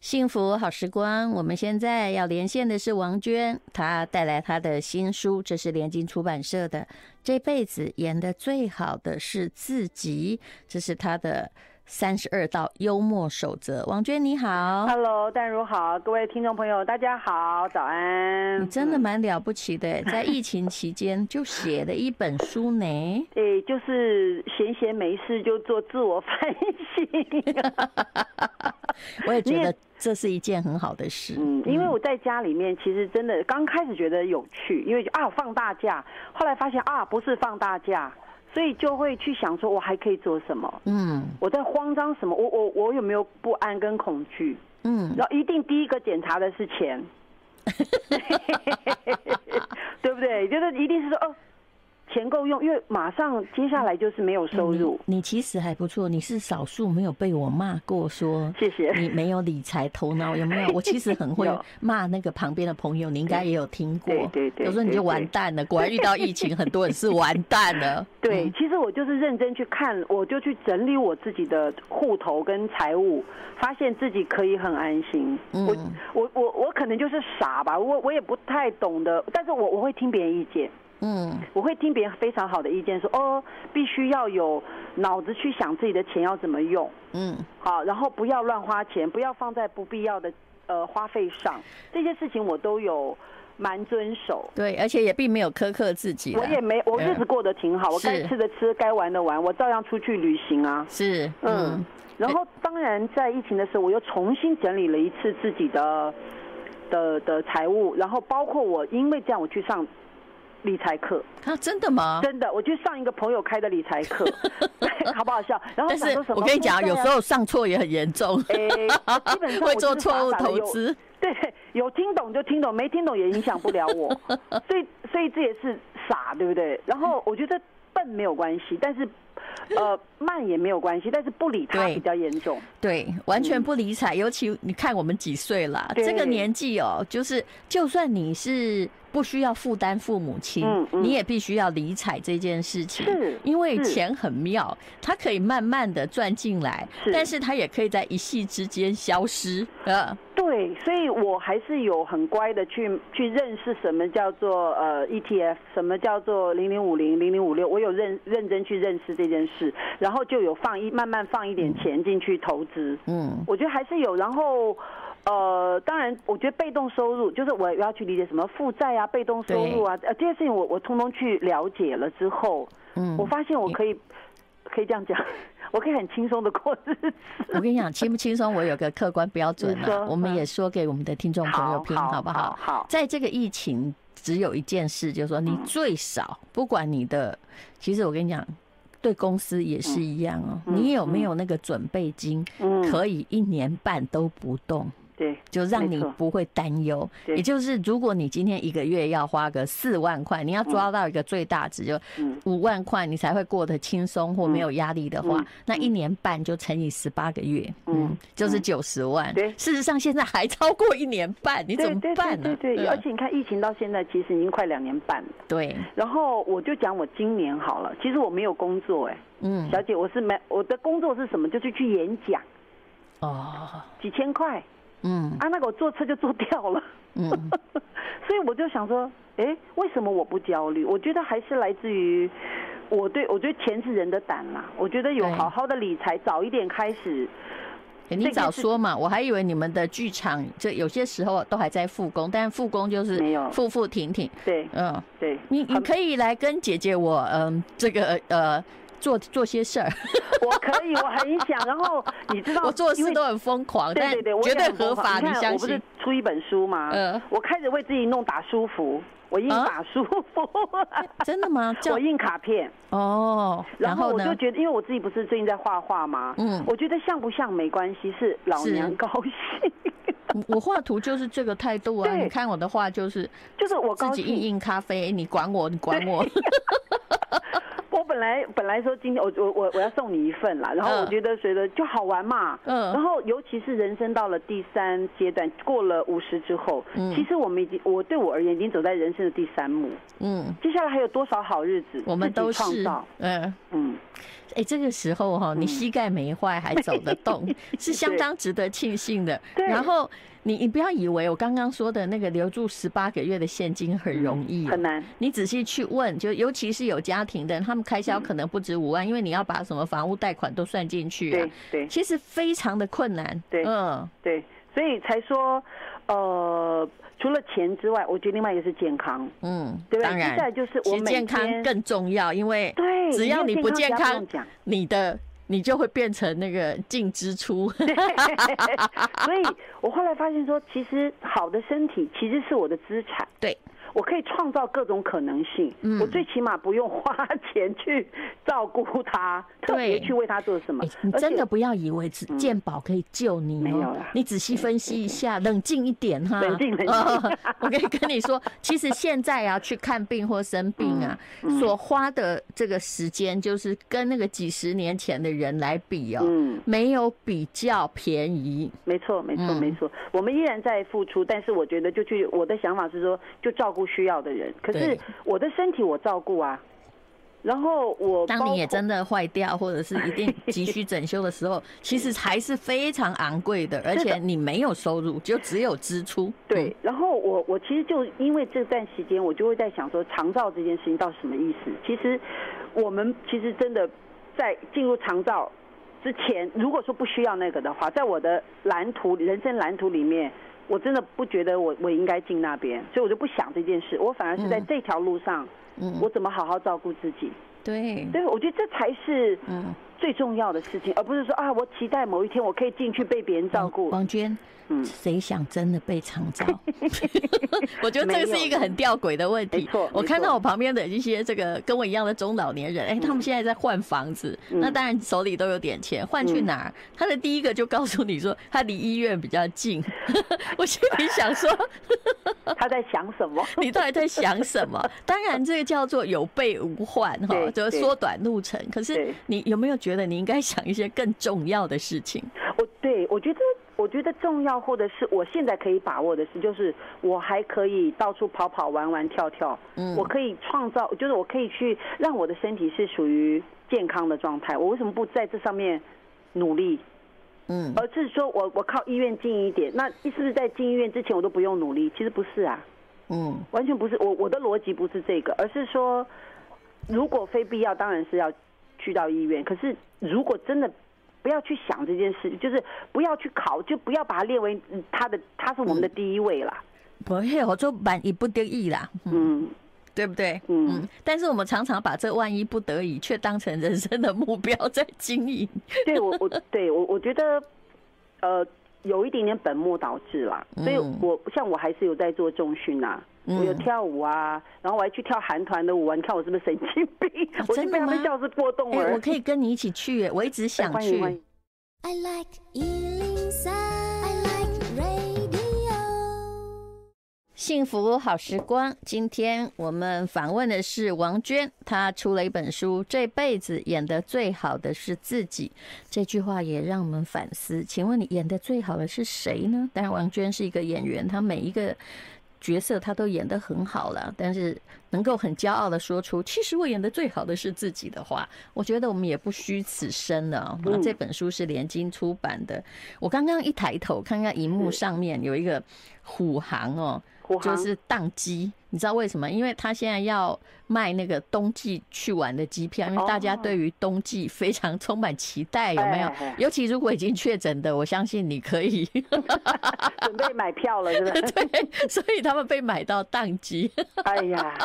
幸福好时光，我们现在要连线的是王娟，她带来她的新书，这是联经出版社的《这辈子演的最好的是自己》，这是她的。三十二道幽默守则，王娟你好，Hello，淡如好，各位听众朋友大家好，早安。你 真的蛮了不起的，在疫情期间就写了一本书呢。对，就是闲闲没事就做自我反省。我也觉得这是一件很好的事。嗯，因为我在家里面，其实真的刚开始觉得有趣，因为啊放大假，后来发现啊不是放大假。所以就会去想说，我还可以做什么？嗯，我在慌张什么？我我我有没有不安跟恐惧？嗯，然后一定第一个检查的是钱，对不对？就是一定是说哦。钱够用，因为马上接下来就是没有收入。你，你其实还不错，你是少数没有被我骂过说，谢谢你没有理财头脑，有没有？我其实很会骂那个旁边的朋友，你应该也有听过。对对对，有时候你就完蛋了。果然遇到疫情，很多人是完蛋了。对，其实我就是认真去看，我就去整理我自己的户头跟财务，发现自己可以很安心。嗯我我我我可能就是傻吧，我我也不太懂得，但是我我会听别人意见。嗯，我会听别人非常好的意见，说哦，必须要有脑子去想自己的钱要怎么用。嗯，好，然后不要乱花钱，不要放在不必要的呃花费上，这些事情我都有蛮遵守。对，而且也并没有苛刻自己。我也没，我日子过得挺好，我该吃的吃，该玩的玩，我照样出去旅行啊。是，嗯。然后当然在疫情的时候，我又重新整理了一次自己的的的财务，然后包括我因为这样我去上。理财课啊，真的吗？真的，我去上一个朋友开的理财课，好不好笑？然后想说什么？我跟你讲，有时候上错也很严重，基本上 会做错误投资。对，有听懂就听懂，没听懂也影响不了我。所以，所以这也是傻，对不对？然后我觉得笨没有关系，但是。呃，慢也没有关系，但是不理他比较严重。对，对，完全不理睬。嗯、尤其你看我们几岁了，这个年纪哦，就是就算你是不需要负担父母亲，嗯嗯、你也必须要理睬这件事情。是，因为钱很妙，它可以慢慢的赚进来，是但是它也可以在一夕之间消失。呃。对，所以我还是有很乖的去去认识什么叫做呃 ETF，什么叫做零零五零零零五六，我有认认真去认识这件事，然后就有放一慢慢放一点钱进去投资，嗯，我觉得还是有，然后呃，当然我觉得被动收入就是我要去理解什么负债啊，被动收入啊，呃这些事情我我通通去了解了之后，嗯，我发现我可以可以这样讲。我可以很轻松的过日子。我跟你讲，轻不轻松，我有个客观标准啊。我们也说给我们的听众朋友听，好不好？好，在这个疫情，只有一件事，就是说你最少，不管你的，其实我跟你讲，对公司也是一样哦。你有没有那个准备金，可以一年半都不动？对，就让你不会担忧。也就是，如果你今天一个月要花个四万块，你要抓到一个最大值，就五万块，你才会过得轻松或没有压力的话，那一年半就乘以十八个月，嗯，就是九十万。对，事实上现在还超过一年半，你怎么办呢？对，而且你看疫情到现在其实已经快两年半了。对。然后我就讲我今年好了，其实我没有工作哎，嗯，小姐，我是没我的工作是什么？就是去演讲。哦。几千块。嗯啊，那个我坐车就坐掉了，嗯，所以我就想说，哎、欸，为什么我不焦虑？我觉得还是来自于我对我觉得钱是人的胆嘛。我觉得有好好的理财，早一点开始。你早说嘛，我还以为你们的剧场这有些时候都还在复工，但复工就是复复停停。对，嗯，对，你你可以来跟姐姐我，嗯，这个呃。做做些事儿，我可以，我很想。然后你知道，我做事都很疯狂，对对对，绝对合法。你相信？我不是出一本书吗？嗯，我开始为自己弄打书服，我印打书服。真的吗？我印卡片。哦，然后我就觉得，因为我自己不是最近在画画吗？嗯，我觉得像不像没关系，是老娘高兴。我画图就是这个态度啊！你看我的画就是，就是我自己印印咖啡，你管我，你管我。来本来说今天我我我我要送你一份啦，然后我觉得觉得就好玩嘛，嗯，然后尤其是人生到了第三阶段，过了五十之后，嗯，其实我们已经我对我而言已经走在人生的第三幕，嗯，接下来还有多少好日子，我们都是，嗯。嗯，哎，这个时候哈，你膝盖没坏还走得动，是相当值得庆幸的，对，然后。你你不要以为我刚刚说的那个留住十八个月的现金很容易，很难。你仔细去问，就尤其是有家庭的，他们开销可能不止五万，因为你要把什么房屋贷款都算进去。对对，其实非常的困难。对，嗯，对，所以才说，呃，除了钱之外，我觉得另外一个是健康。嗯，对，当然，再就是我健康更重要，因为对，只要你不健康，你的。你就会变成那个净支出，所以我后来发现说，其实好的身体其实是我的资产。对。我可以创造各种可能性，嗯、我最起码不用花钱去照顾他，特别去为他做什么。欸、你真的不要以为健保可以救你，喔，没有了。你仔细分析一下，冷静一点哈。冷静，冷静。我可以跟你说，其实现在啊，去看病或生病啊，嗯、所花的这个时间，就是跟那个几十年前的人来比哦，没有比较便宜。没错，没错，没错。我们依然在付出，但是我觉得，就去我的想法是说，就照顾。不需要的人，可是我的身体我照顾啊。然后我当你也真的坏掉，或者是一定急需整修的时候，其实还是非常昂贵的，而且你没有收入，就只有支出。对。然后我我其实就因为这段时间，我就会在想说，长照这件事情到底什么意思？其实我们其实真的在进入长照之前，如果说不需要那个的话，在我的蓝图人生蓝图里面。我真的不觉得我我应该进那边，所以我就不想这件事。我反而是在这条路上，嗯，我怎么好好照顾自己？对，对，我觉得这才是嗯最重要的事情，而不是说啊，我期待某一天我可以进去被别人照顾。王娟。嗯，谁想真的被长照？我觉得这个是一个很吊诡的问题。我看到我旁边的一些这个跟我一样的中老年人，哎，他们现在在换房子，那当然手里都有点钱，换去哪儿？他的第一个就告诉你说，他离医院比较近。我心里想说，他在想什么？你到底在想什么？当然，这个叫做有备无患哈，就是缩短路程。可是你有没有觉得你应该想一些更重要的事情？我对我觉得。我觉得重要，或者是我现在可以把握的是，就是我还可以到处跑跑、玩玩、跳跳。嗯，我可以创造，就是我可以去让我的身体是属于健康的状态。我为什么不在这上面努力？嗯，而是说我我靠医院近一点，那是不是在进医院之前我都不用努力？其实不是啊，嗯，完全不是。我我的逻辑不是这个，而是说，如果非必要，当然是要去到医院。可是如果真的。不要去想这件事，就是不要去考，就不要把它列为他的，他是我们的第一位啦。不会，我就万一不得已啦，嗯，对不对？嗯，但是我们常常把这万一不得已却当成人生的目标在经营。对我，我 对我我觉得，呃，有一点点本末倒置啦。所以我像我还是有在做重训呐。我有跳舞啊，然后我还去跳韩团的舞啊！你看我是不是神经病？我就被他们笑是过动了。我可以跟你一起去，我一直想去。I like 幸福好时光，今天我们访问的是王娟，她出了一本书，这辈子演得最好的是自己。这句话也让我们反思，请问你演得最好的是谁呢？当然，王娟是一个演员，她每一个。角色他都演得很好了，但是能够很骄傲的说出“其实我演的最好的是自己”的话，我觉得我们也不虚此生了。那，这本书是联经出版的，我刚刚一抬头看看荧幕上面有一个虎航哦。就是宕机，你知道为什么？因为他现在要卖那个冬季去玩的机票，因为大家对于冬季非常充满期待，有没有？尤其如果已经确诊的，我相信你可以 准备买票了，是不是？对，所以他们被买到当机。哎呀，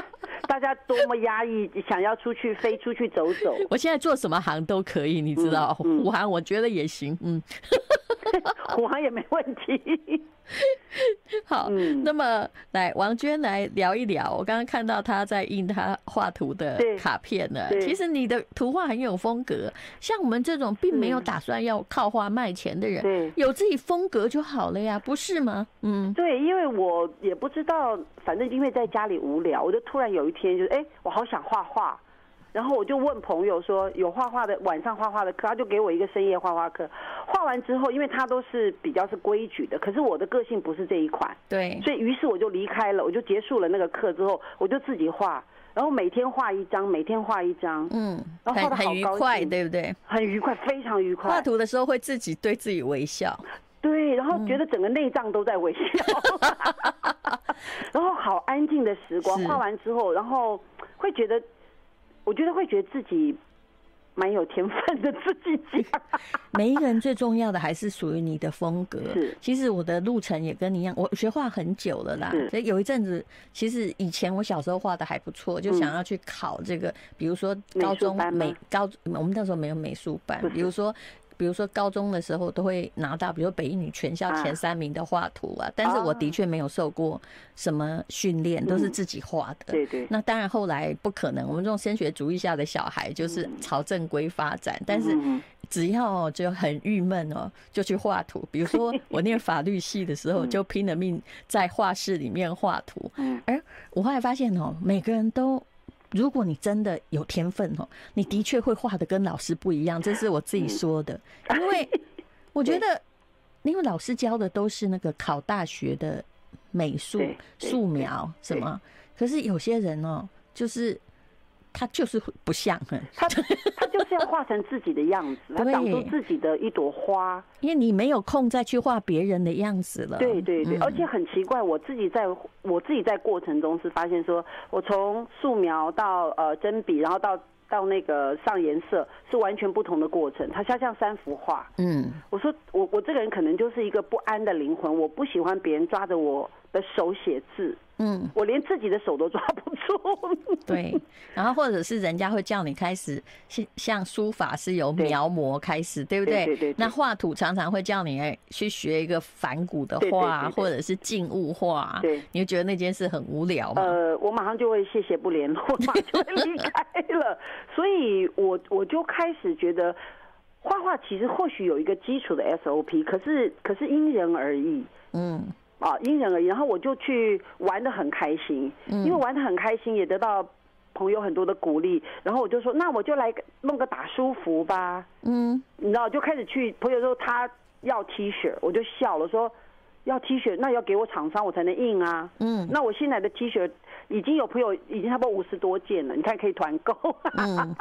大家多么压抑，想要出去飞出去走走。我现在做什么行都可以，你知道？虎航我觉得也行，嗯，虎航也没问题。好，嗯、那么来王娟来聊一聊。我刚刚看到他在印他画图的卡片呢。其实你的图画很有风格，像我们这种并没有打算要靠画卖钱的人，对有自己风格就好了呀，不是吗？嗯，对，因为我也不知道，反正因为在家里无聊，我就突然有一天就是哎、欸，我好想画画。然后我就问朋友说有画画的晚上画画的课，他就给我一个深夜画画课。画完之后，因为他都是比较是规矩的，可是我的个性不是这一款，对，所以于是我就离开了，我就结束了那个课之后，我就自己画，然后每天画一张，每天画一张，嗯，然后画的好愉快，对不对？很愉快，非常愉快。画图的时候会自己对自己微笑，对，然后觉得整个内脏都在微笑，嗯、然后好安静的时光。画完之后，然后会觉得。我觉得会觉得自己蛮有天分的，自己讲。每一个人最重要的还是属于你的风格。是，其实我的路程也跟你一样，我学画很久了啦。所以有一阵子，其实以前我小时候画的还不错，就想要去考这个，比如说高中美高，我们那时候没有美术班，比如说。比如说高中的时候都会拿到，比如说北一女全校前三名的画图啊，但是我的确没有受过什么训练，都是自己画的。对对。那当然后来不可能，我们这种升学主义下的小孩就是朝正规发展，但是只要就很郁闷哦，就去画图。比如说 我念法律系的时候，就拼了命在画室里面画图。而我后来发现哦，每个人都。如果你真的有天分哦，你的确会画的跟老师不一样，这是我自己说的。因为我觉得，因为老师教的都是那个考大学的美术素描什么，可是有些人哦，就是。他就是不像，他他就是要画成自己的样子，他长出自己的一朵花。因为你没有空再去画别人的样子了。对对对，而且很奇怪，我自己在我自己在过程中是发现说，我从素描到呃针笔，然后到到那个上颜色，是完全不同的过程。它像像三幅画。嗯，我说我我这个人可能就是一个不安的灵魂，我不喜欢别人抓着我的手写字。嗯，我连自己的手都抓不住。对，然后或者是人家会叫你开始像像书法是由描摹开始，对不对？对对。那画图常常会叫你去学一个反古的画，或者是静物画。对。你会觉得那件事很无聊吗？呃，我马上就会谢谢不联络，马上就会离开了。所以我我就开始觉得，画画其实或许有一个基础的 SOP，可是可是因人而异。嗯。啊，因人而异，然后我就去玩的很开心，因为玩的很开心，也得到朋友很多的鼓励，然后我就说，那我就来弄个打舒服吧，嗯，你知道，就开始去朋友说他要 T 恤，我就笑了，说要 T 恤，那要给我厂商我才能印啊，嗯，那我现在的 T 恤已经有朋友已经差不多五十多件了，你看可以团购，嗯，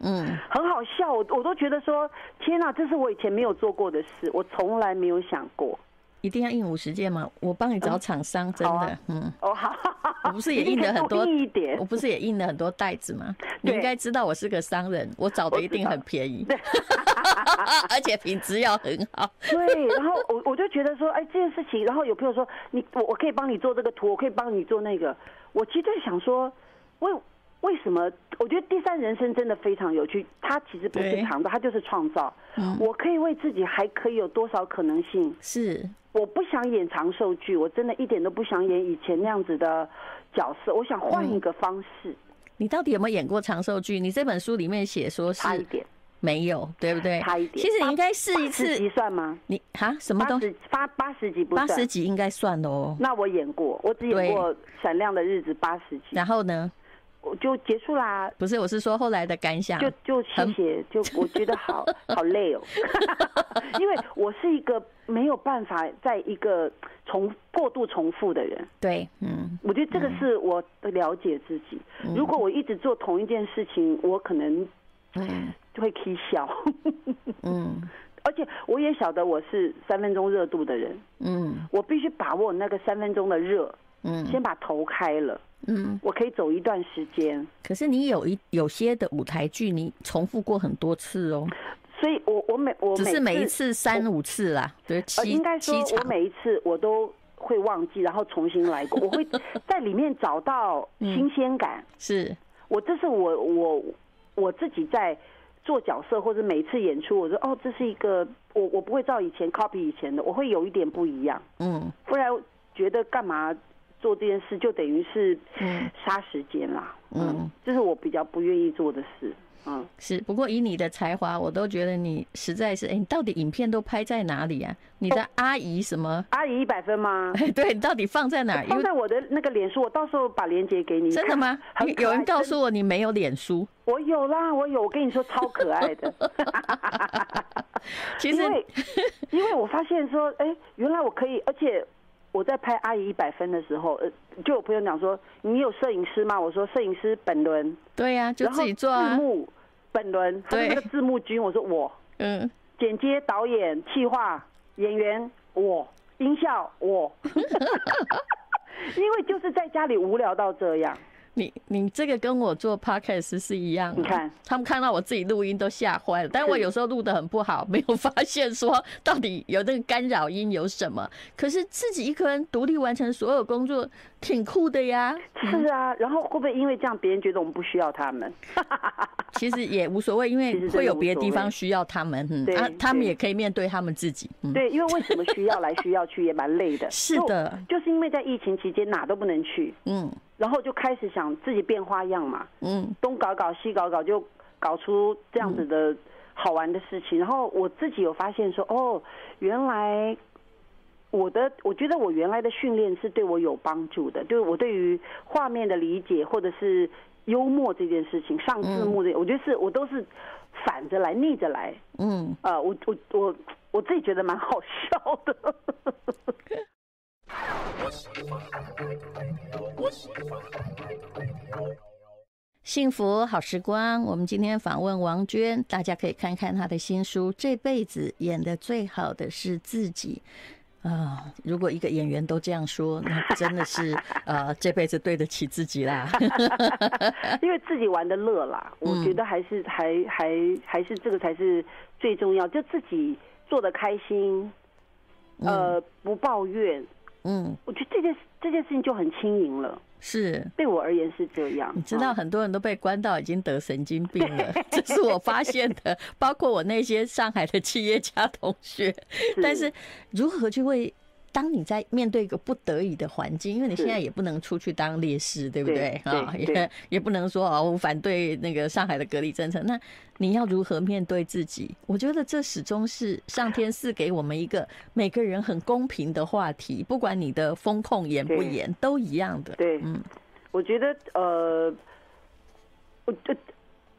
嗯，很好笑，我我都觉得说，天哪，这是我以前没有做过的事，我从来没有想过。一定要印五十件吗？我帮你找厂商，真的，嗯，哦好，我不是也 印了很多，我不是也印了很多袋子吗？你应该知道我是个商人，我找的一定很便宜，而且品质要很好。对，然后我我就觉得说，哎，这件事情，然后有朋友说，你我我可以帮你做这个图，我可以帮你做那个，我其实就想说，我。为什么？我觉得第三人生真的非常有趣。它其实不是创造，它就是创造。我可以为自己还可以有多少可能性？是，我不想演长寿剧，我真的一点都不想演以前那样子的角色。我想换一个方式。你到底有没有演过长寿剧？你这本书里面写说是差一点，没有，对不对？差一点。其实你应该试一次。八十集算吗？你哈什么东西？八八十集不算。八十集应该算哦。那我演过，我只演过《闪亮的日子》八十集。然后呢？我就结束啦。不是，我是说后来的感想。就就谢谢，就我觉得好 好累哦，因为我是一个没有办法在一个重过度重复的人。对，嗯，我觉得这个是我的了解自己。如果我一直做同一件事情，我可能嗯就会起笑。嗯，而且我也晓得我是三分钟热度的人。嗯，我必须把握那个三分钟的热。嗯，先把头开了。嗯，我可以走一段时间。可是你有一有些的舞台剧，你重复过很多次哦。所以我我每我只是每一次三五次啦，对，七应该说我每一次我都会忘记，然后重新来过。我会 在里面找到新鲜感。是，我这是我我我自己在做角色或者每一次演出，我说哦，这是一个我我不会照以前 copy 以前的，我会有一点不一样。嗯，不然觉得干嘛？做这件事就等于是杀时间啦，嗯，这是我比较不愿意做的事。嗯，是。不过以你的才华，我都觉得你实在是，哎、欸，你到底影片都拍在哪里啊？你的阿姨什么？阿姨一百分吗？哎，对，你到底放在哪儿？放在我的那个脸书，我到时候把链接给你。真的吗？有人告诉我你没有脸书。我有啦，我有。我跟你说，超可爱的。其实，因为因为我发现说，哎、欸，原来我可以，而且我在拍阿姨一百分的时候，呃，就有朋友讲说，你有摄影师吗？我说摄影师本轮。对呀、啊，就自己做啊。字幕本轮，他是那个字幕君。我说我，嗯，剪接、导演、企划。演员我，音效我，因为就是在家里无聊到这样。你你这个跟我做 podcast 是一样，你看他们看到我自己录音都吓坏了，但我有时候录的很不好，没有发现说到底有那个干扰音有什么。可是自己一个人独立完成所有工作，挺酷的呀。是啊，然后会不会因为这样别人觉得我们不需要他们？其实也无所谓，因为会有别的地方需要他们，嗯，啊，他们也可以面对他们自己。对，因为为什么需要来需要去也蛮累的。是的，就是因为在疫情期间哪都不能去，嗯。然后就开始想自己变花样嘛，嗯，东搞搞西搞搞，就搞出这样子的好玩的事情。然后我自己有发现说，哦，原来我的我觉得我原来的训练是对我有帮助的，就是我对于画面的理解或者是幽默这件事情，上字幕的，我觉得是我都是反着来逆着来，嗯，呃，我我我我自己觉得蛮好笑的。幸福好时光，我们今天访问王娟，大家可以看看她的新书《这辈子演的最好的是自己》啊、呃。如果一个演员都这样说，那真的是 呃这辈子对得起自己啦。因为自己玩的乐啦，我觉得还是还还还是这个才是最重要，就自己做的开心，呃，不抱怨。嗯，我觉得这件这件事情就很轻盈了。是，对我而言是这样。你知道，很多人都被关到已经得神经病了，这是我发现的。包括我那些上海的企业家同学，但是如何去为？当你在面对一个不得已的环境，因为你现在也不能出去当烈士，对不对？啊，也 也不能说哦，我反对那个上海的隔离政策。那你要如何面对自己？我觉得这始终是上天赐给我们一个每个人很公平的话题，不管你的风控严不严，都一样的。对，嗯，我觉得呃，我这。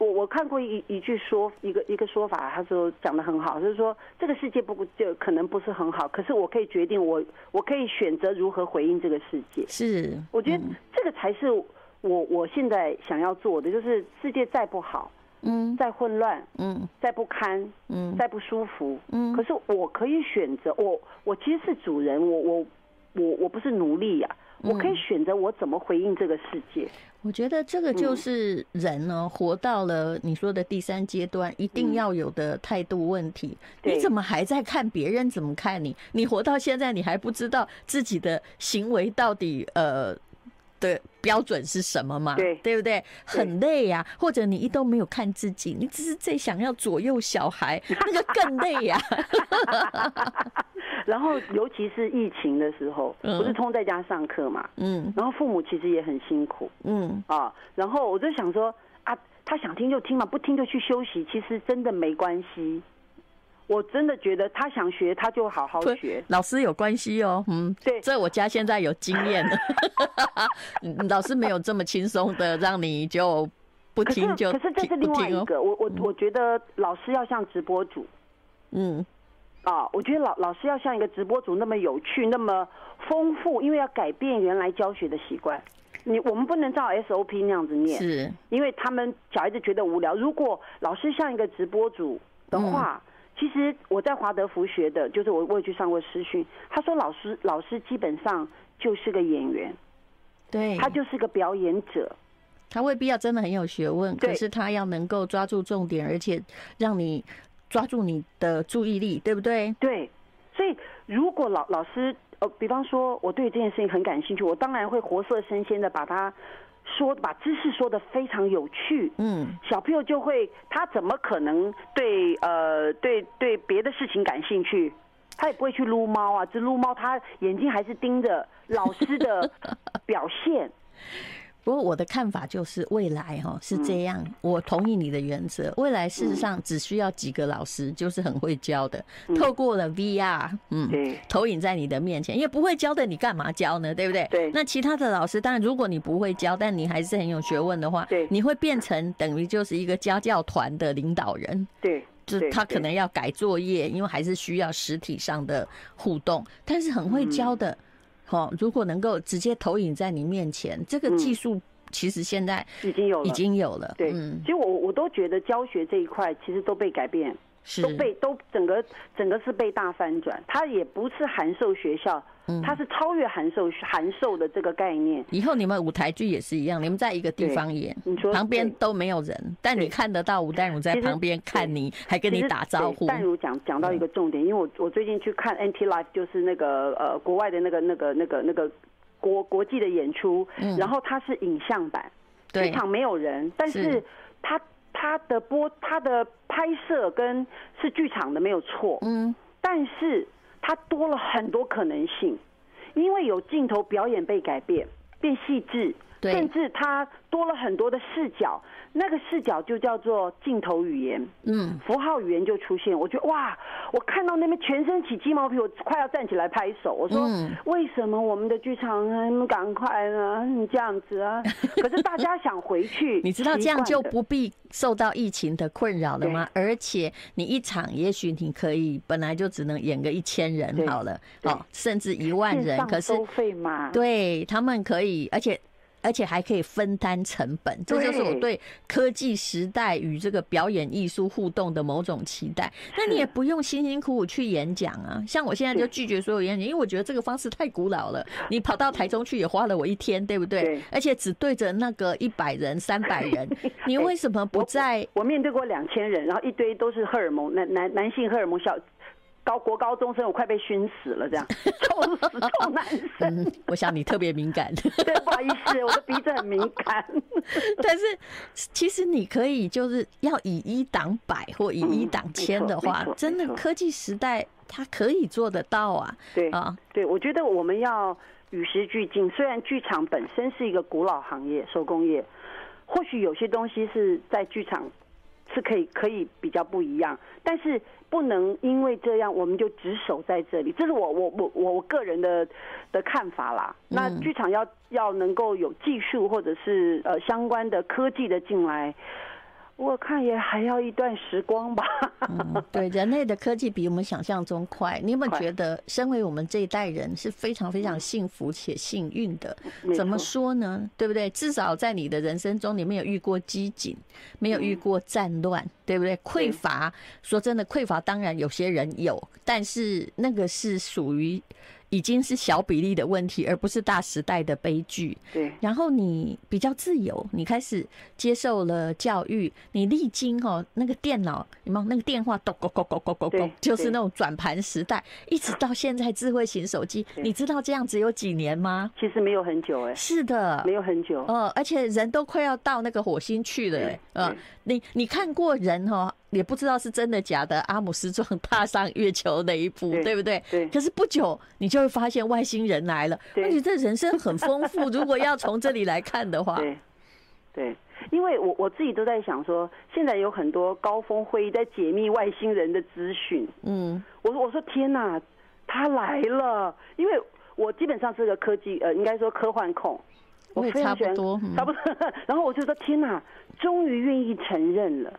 我我看过一一句说一个一个说法，他说讲的很好，就是说这个世界不就可能不是很好，可是我可以决定我我可以选择如何回应这个世界。是，我觉得这个才是我我现在想要做的，就是世界再不好，嗯，再混乱，嗯，再不堪，嗯，再不舒服，嗯，可是我可以选择，我我其实是主人，我我我我不是奴隶呀，我可以选择我怎么回应这个世界。我觉得这个就是人呢，活到了你说的第三阶段，一定要有的态度问题。你怎么还在看别人怎么看你？你活到现在，你还不知道自己的行为到底呃的标准是什么吗？对，对不对？很累呀。或者你一都没有看自己，你只是在想要左右小孩，那个更累呀。然后，尤其是疫情的时候，不是通在家上课嘛？嗯。然后父母其实也很辛苦。嗯。啊，然后我就想说啊，他想听就听嘛，不听就去休息。其实真的没关系。我真的觉得他想学，他就好好学。老师有关系哦。嗯。对。这我家现在有经验了。老师没有这么轻松的让你就不听就。可是这是另外一个。我我我觉得老师要像直播主。嗯。啊，我觉得老老师要像一个直播主那么有趣，那么丰富，因为要改变原来教学的习惯。你我们不能照 SOP 那样子念，是，因为他们小孩子觉得无聊。如果老师像一个直播主的话，嗯、其实我在华德福学的，就是我我也去上过师训，他说老师老师基本上就是个演员，对，他就是个表演者，他未必要真的很有学问，可是他要能够抓住重点，而且让你。抓住你的注意力，对不对？对，所以如果老老师呃，比方说我对这件事情很感兴趣，我当然会活色生香的把它说，把知识说得非常有趣。嗯，小朋友就会，他怎么可能对呃对对别的事情感兴趣？他也不会去撸猫啊，这撸猫他眼睛还是盯着老师的表现。不过我的看法就是，未来哈是这样，我同意你的原则。未来事实上只需要几个老师，就是很会教的，透过了 VR，嗯，投影在你的面前，因为不会教的你干嘛教呢？对不对？对。那其他的老师，当然如果你不会教，但你还是很有学问的话，对，你会变成等于就是一个家教团的领导人，对，就他可能要改作业，因为还是需要实体上的互动，但是很会教的。哦，如果能够直接投影在你面前，这个技术其实现在已经有了，已经有了。对，其实我我都觉得教学这一块其实都被改变，都被都整个整个是被大翻转，它也不是函授学校。它是超越函授函授的这个概念。以后你们舞台剧也是一样，你们在一个地方演，你说旁边都没有人，但你看得到吴淡如在旁边看你，还跟你打招呼。淡如讲讲到一个重点，因为我我最近去看 NT Life，就是那个呃国外的那个那个那个那个国国际的演出，然后它是影像版，剧场没有人，但是它它的播它的拍摄跟是剧场的没有错，嗯，但是。它多了很多可能性，因为有镜头表演被改变，变细致，甚至它多了很多的视角。那个视角就叫做镜头语言，嗯，符号语言就出现。我觉得哇，我看到那边全身起鸡毛皮，我快要站起来拍手。我说，为什么我们的剧场那么赶快啊？你这样子啊？可是大家想回去，你知道这样就不必受到疫情的困扰了吗？而且你一场也许你可以本来就只能演个一千人好了，哦，甚至一万人，可是收费嘛，对他们可以，而且。而且还可以分担成本，这就是我对科技时代与这个表演艺术互动的某种期待。那你也不用辛辛苦苦去演讲啊，像我现在就拒绝所有演讲，因为我觉得这个方式太古老了。你跑到台中去也花了我一天，对不对？而且只对着那个一百人、三百人，你为什么不在？我面对过两千人，然后一堆都是荷尔蒙，男男男性荷尔蒙小。高国高中生，我快被熏死了，这样 臭死臭男生。嗯，我想你特别敏感。对，不好意思，我的鼻子很敏感。但是其实你可以就是要以一挡百或以一挡千的话，真的科技时代它可以做得到啊。对啊，对，我觉得我们要与时俱进。虽然剧场本身是一个古老行业，手工业，或许有些东西是在剧场是可以可以比较不一样，但是。不能因为这样，我们就只守在这里。这是我我我我个人的的看法啦。那剧场要要能够有技术或者是呃相关的科技的进来。我看也还要一段时光吧。嗯，对，人类的科技比我们想象中快。你有没有觉得，身为我们这一代人是非常非常幸福且幸运的？怎么说呢？对不对？至少在你的人生中，你没有遇过饥馑，没有遇过战乱，对不对？匮乏，说真的，匮乏当然有些人有，但是那个是属于。已经是小比例的问题，而不是大时代的悲剧。对。然后你比较自由，你开始接受了教育，你历经哦那个电脑，有没有那个电话咚咚咚咚咚咚咚，就是那种转盘时代，一直到现在智慧型手机，你知道这样子有几年吗？其实没有很久哎。是的，没有很久。哦，而且人都快要到那个火星去了哎。嗯，你你看过人哈？也不知道是真的假的，阿姆斯壮踏上月球那一步，对，对不对？对。可是不久，你就会发现外星人来了。对。而且这人生很丰富，如果要从这里来看的话。对。对。因为我我自己都在想说，现在有很多高峰会议在解密外星人的资讯。嗯。我说我说天哪，他来了！因为我基本上是个科技呃，应该说科幻控。我也差不多。差不多。然后我就说天哪，终于愿意承认了。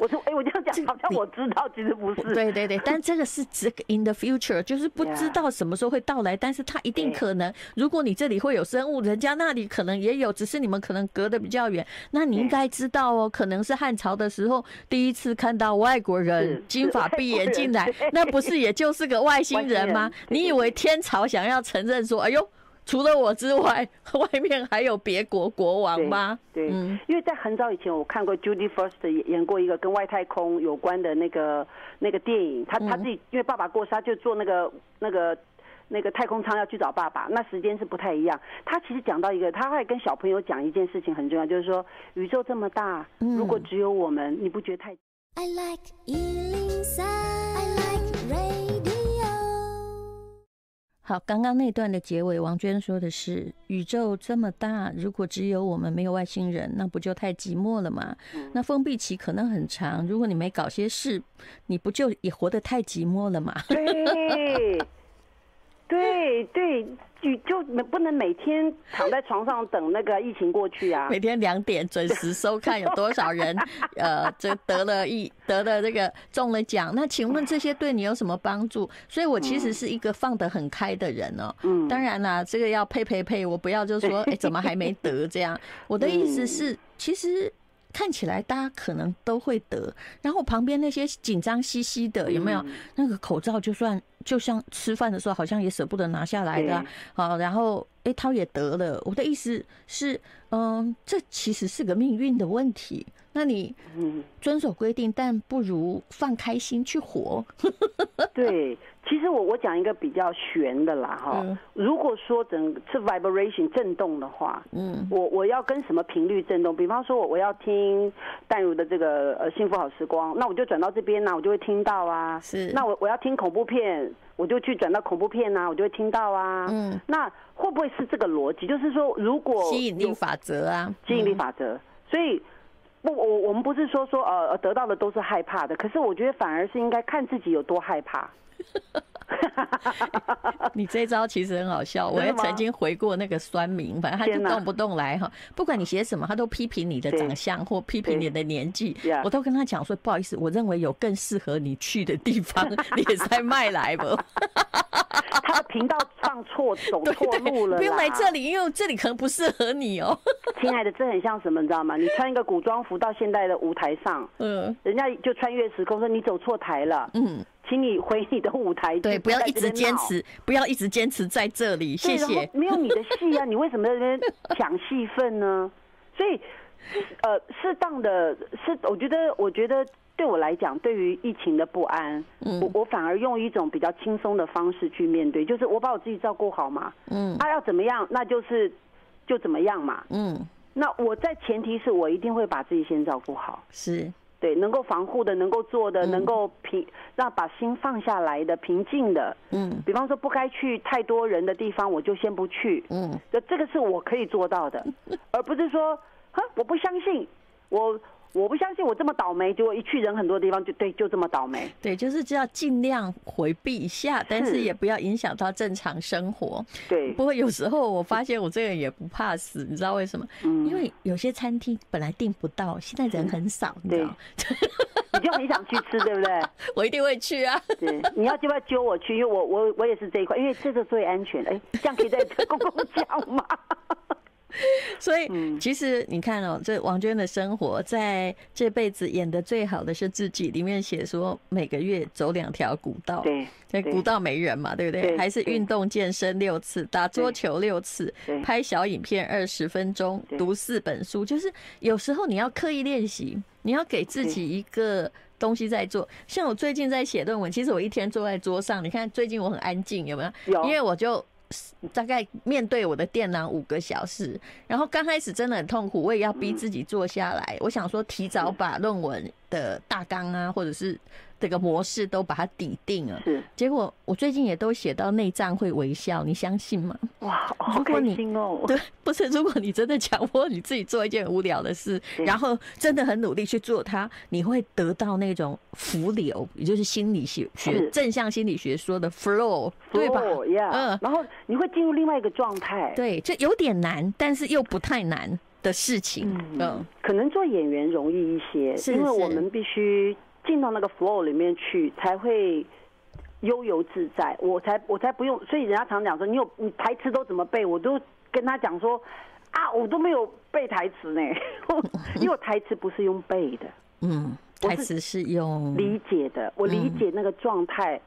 我说，哎，我这样讲好像我知道，其实不是。对对对，但 这个是这个 in the future，就是不知道什么时候会到来，但是它一定可能。如果你这里会有生物，人家那里可能也有，只是你们可能隔得比较远。那你应该知道哦，可能是汉朝的时候第一次看到外国人金发碧眼进来，那不是也就是个外星人吗？你以为天朝想要承认说，哎呦？除了我之外，外面还有别国国王吗？对，对嗯、因为在很早以前，我看过 Judy Foster 演演过一个跟外太空有关的那个那个电影。他他自己因为爸爸过世，他就坐那个那个那个太空舱要去找爸爸，那时间是不太一样。他其实讲到一个，他会跟小朋友讲一件事情很重要，就是说宇宙这么大，如果只有我们，你不觉得太？I like 好，刚刚那段的结尾，王娟说的是：宇宙这么大，如果只有我们没有外星人，那不就太寂寞了吗？嗯、那封闭期可能很长，如果你没搞些事，你不就也活得太寂寞了吗？对，对对。就就不能每天躺在床上等那个疫情过去啊！每天两点准时收看，有多少人呃，这得了一得了这个中了奖？那请问这些对你有什么帮助？所以我其实是一个放得很开的人哦。嗯，当然啦，这个要配配配，我不要就说 哎，怎么还没得这样？我的意思是，其实。看起来大家可能都会得，然后旁边那些紧张兮兮的有没有？那个口罩就算就像吃饭的时候好像也舍不得拿下来的，啊，好，然后哎，他也得了。我的意思是，嗯，这其实是个命运的问题。那你遵守规定，但不如放开心去活。对。其实我我讲一个比较玄的啦哈，如果说整是 vibration 震动的话，嗯，我我要跟什么频率震动？比方说我我要听淡如的这个呃幸福好时光，那我就转到这边呐，我就会听到啊。是。那我我要听恐怖片，我就去转到恐怖片啊，我就会听到啊。嗯。那会不会是这个逻辑？就是说，如果吸引力法则啊，吸引力法则。所以不，我我们不是说说呃得到的都是害怕的，可是我觉得反而是应该看自己有多害怕。你这招其实很好笑，我也曾经回过那个酸民，反正他就动不动来哈，不管你写什么，他都批评你的长相或批评你的年纪，我都跟他讲说不好意思，我认为有更适合你去的地方，你也在麦来吧。他的频道放错，走错路了，不用来这里，因为这里可能不适合你哦。亲爱的，这很像什么，你知道吗？你穿一个古装服到现代的舞台上，嗯，人家就穿越时空说你走错台了，嗯。请你回你的舞台，对，不要一直坚持，不要一直坚持在这里，谢谢。没有你的戏啊，你为什么在那边抢戏份呢？所以，呃，适当的，是我觉得，我觉得对我来讲，对于疫情的不安，嗯，我我反而用一种比较轻松的方式去面对，就是我把我自己照顾好嘛，嗯，他要怎么样，那就是就怎么样嘛，嗯，那我在前提是我一定会把自己先照顾好，是。对，能够防护的，能够做的，能够平让把心放下来的，平静的，嗯，比方说不该去太多人的地方，我就先不去，嗯，这这个是我可以做到的，而不是说，哼，我不相信我。我不相信我这么倒霉，结果一去人很多地方就对，就这么倒霉。对，就是只要尽量回避一下，但是也不要影响到正常生活。对。不过有时候我发现我这个人也不怕死，你知道为什么？嗯。因为有些餐厅本来订不到，现在人很少，你知道。你就很想去吃，对不对？我一定会去啊。对。你要就要揪我去，因为我我我也是这一块，因为这个最安全。哎，这样可以在公共讲吗？所以，其实你看哦，这王娟的生活，在这辈子演的最好的是自己。里面写说，每个月走两条古道，对，古道没人嘛，对不对？还是运动健身六次，打桌球六次，拍小影片二十分钟，读四本书。就是有时候你要刻意练习，你要给自己一个东西在做。像我最近在写论文，其实我一天坐在桌上，你看最近我很安静，有没有？有，因为我就。大概面对我的电脑五个小时，然后刚开始真的很痛苦，我也要逼自己坐下来。我想说，提早把论文的大纲啊，或者是。这个模式都把它抵定了，是。结果我最近也都写到内脏会微笑，你相信吗？哇，好开心哦！对，不是，如果你真的强迫你自己做一件无聊的事，然后真的很努力去做它，你会得到那种浮流，也就是心理学学正向心理学说的 flow，对吧？嗯，然后你会进入另外一个状态，对，就有点难，但是又不太难的事情。嗯，可能做演员容易一些，是因为我们必须。进到那个 flow 里面去，才会悠游自在。我才我才不用，所以人家常讲说，你有你台词都怎么背？我都跟他讲说，啊，我都没有背台词呢，因为我台词不是用背的，嗯，台词是用理解的。我理解那个状态，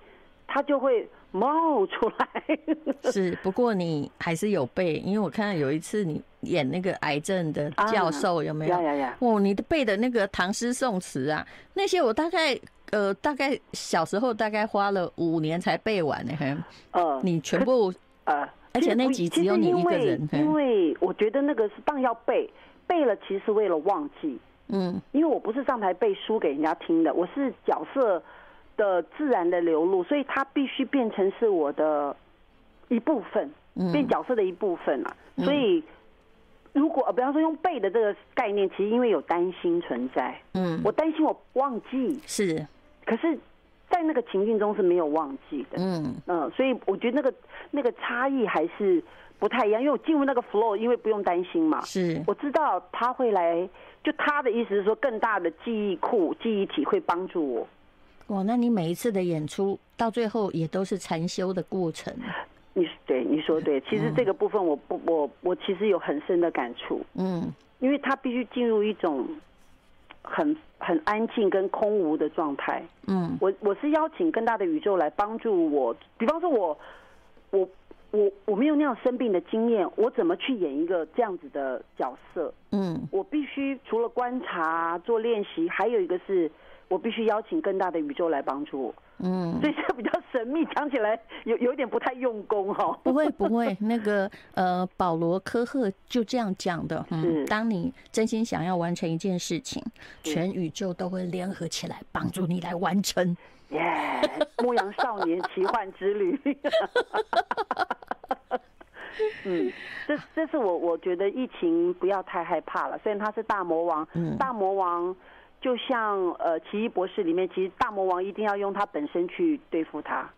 他就会。冒出来是，不过你还是有背，因为我看到有一次你演那个癌症的教授，有没有？哦，你的背的那个唐诗宋词啊，那些我大概呃大概小时候大概花了五年才背完呢。呃，你全部呃，而且那集只有你一个人，因为我觉得那个是当要背，背了其实是为了忘记。嗯，因为我不是上台背书给人家听的，我是角色的自然的流露，所以它必须变成是我的一部分，变角色的一部分了。所以，如果比方说用背的这个概念，其实因为有担心存在，嗯，我担心我忘记，是，可是，在那个情境中是没有忘记的，嗯。嗯，所以我觉得那个那个差异还是不太一样，因为我进入那个 flow，因为不用担心嘛，是，我知道他会来，就他的意思是说，更大的记忆库、记忆体会帮助我。哇，那你每一次的演出到最后也都是禅修的过程。你对你说对，其实这个部分我不我我其实有很深的感触。嗯，因为他必须进入一种很很安静跟空无的状态。嗯，我我是邀请更大的宇宙来帮助我。比方说我我我我没有那样生病的经验，我怎么去演一个这样子的角色？嗯，我必须除了观察做练习，还有一个是。我必须邀请更大的宇宙来帮助我，嗯，所以这比较神秘，讲起来有有点不太用功哈。不会不会，那个呃，保罗科赫就这样讲的，嗯，当你真心想要完成一件事情，全宇宙都会联合起来帮助你来完成。耶，牧羊少年奇幻之旅。嗯，这这是我我觉得疫情不要太害怕了，虽然他是大魔王，嗯，大魔王。就像呃，奇异博士里面，其实大魔王一定要用他本身去对付他，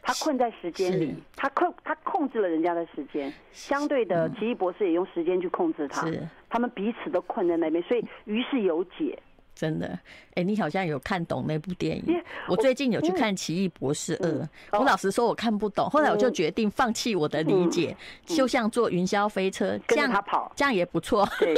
他困在时间里，他控他控制了人家的时间，相对的，奇异博士也用时间去控制他，他们彼此都困在那边，所以于是有解。真的，哎，你好像有看懂那部电影？我最近有去看《奇异博士二》，我老实说，我看不懂，后来我就决定放弃我的理解，就像坐云霄飞车，这样他跑，这样也不错。对，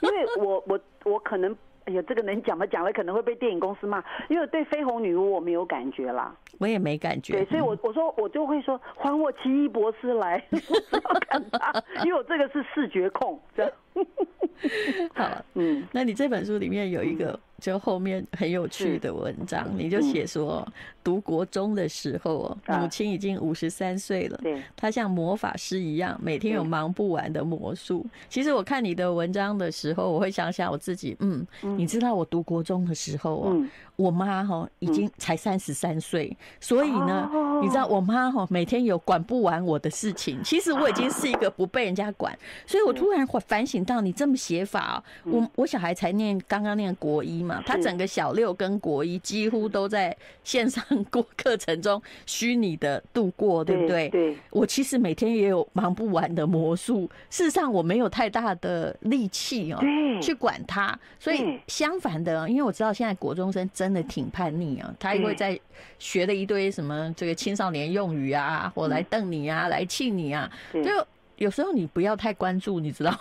因为我我我可能。哎呀，这个能讲吗？讲了可能会被电影公司骂，因为对绯红女巫我没有感觉啦，我也没感觉。对，所以我我说我就会说还我奇异博士来，我要看他，因为我这个是视觉控，这样。好，嗯，那你这本书里面有一个。就后面很有趣的文章，你就写说，读国中的时候哦，母亲已经五十三岁了，对，她像魔法师一样，每天有忙不完的魔术。其实我看你的文章的时候，我会想想我自己，嗯，你知道我读国中的时候哦，我妈哈已经才三十三岁，所以呢，你知道我妈哈每天有管不完我的事情。其实我已经是一个不被人家管，所以我突然反省到，你这么写法，我我小孩才念刚刚念国一嘛。他整个小六跟国一几乎都在 线上过课程中虚拟的度过，对不对？对。我其实每天也有忙不完的魔术，事实上我没有太大的力气哦，去管他。所以相反的，因为我知道现在国中生真的挺叛逆啊，他也会在学了一堆什么这个青少年用语啊，我来瞪你啊，来气你啊，就有时候你不要太关注，你知道？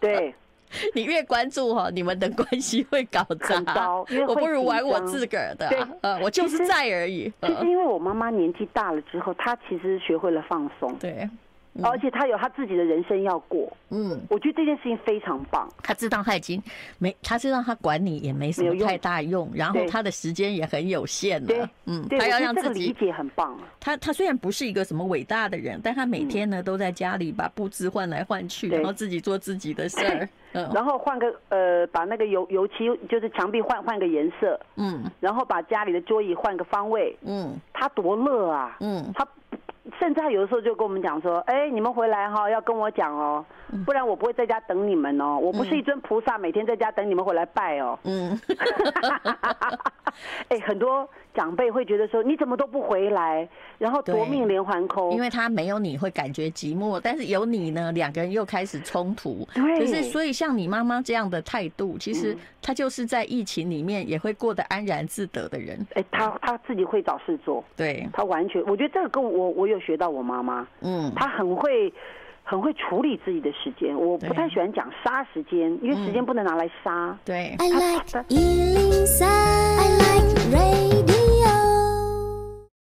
对。你越关注哈，你们的关系会搞砸。我不如玩我自个儿的，对，呃，我就是在而已。其实因为我妈妈年纪大了之后，她其实学会了放松。对。而且他有他自己的人生要过，嗯，我觉得这件事情非常棒。他知道他已经没，他知道他管你也没什么太大用，然后他的时间也很有限了，嗯，他要让自己理解很棒。他他虽然不是一个什么伟大的人，但他每天呢都在家里把布置换来换去，然后自己做自己的事儿，嗯，然后换个呃把那个油油漆就是墙壁换换个颜色，嗯，然后把家里的桌椅换个方位，嗯，他多乐啊，嗯，他。甚至他有的时候就跟我们讲说：“哎，你们回来哈，要跟我讲哦，不然我不会在家等你们哦。我不是一尊菩萨，每天在家等你们回来拜哦。”嗯，哎，很多长辈会觉得说：“你怎么都不回来？”然后夺命连环扣，因为他没有你会感觉寂寞，但是有你呢，两个人又开始冲突。对，就是所以像你妈妈这样的态度，其实她就是在疫情里面也会过得安然自得的人。哎，她她自己会找事做，对，她完全，我觉得这个跟我我有学到我妈妈，嗯，她很会很会处理自己的时间。我不太喜欢讲杀时间，因为时间不能拿来杀。对。I like 103, I like radio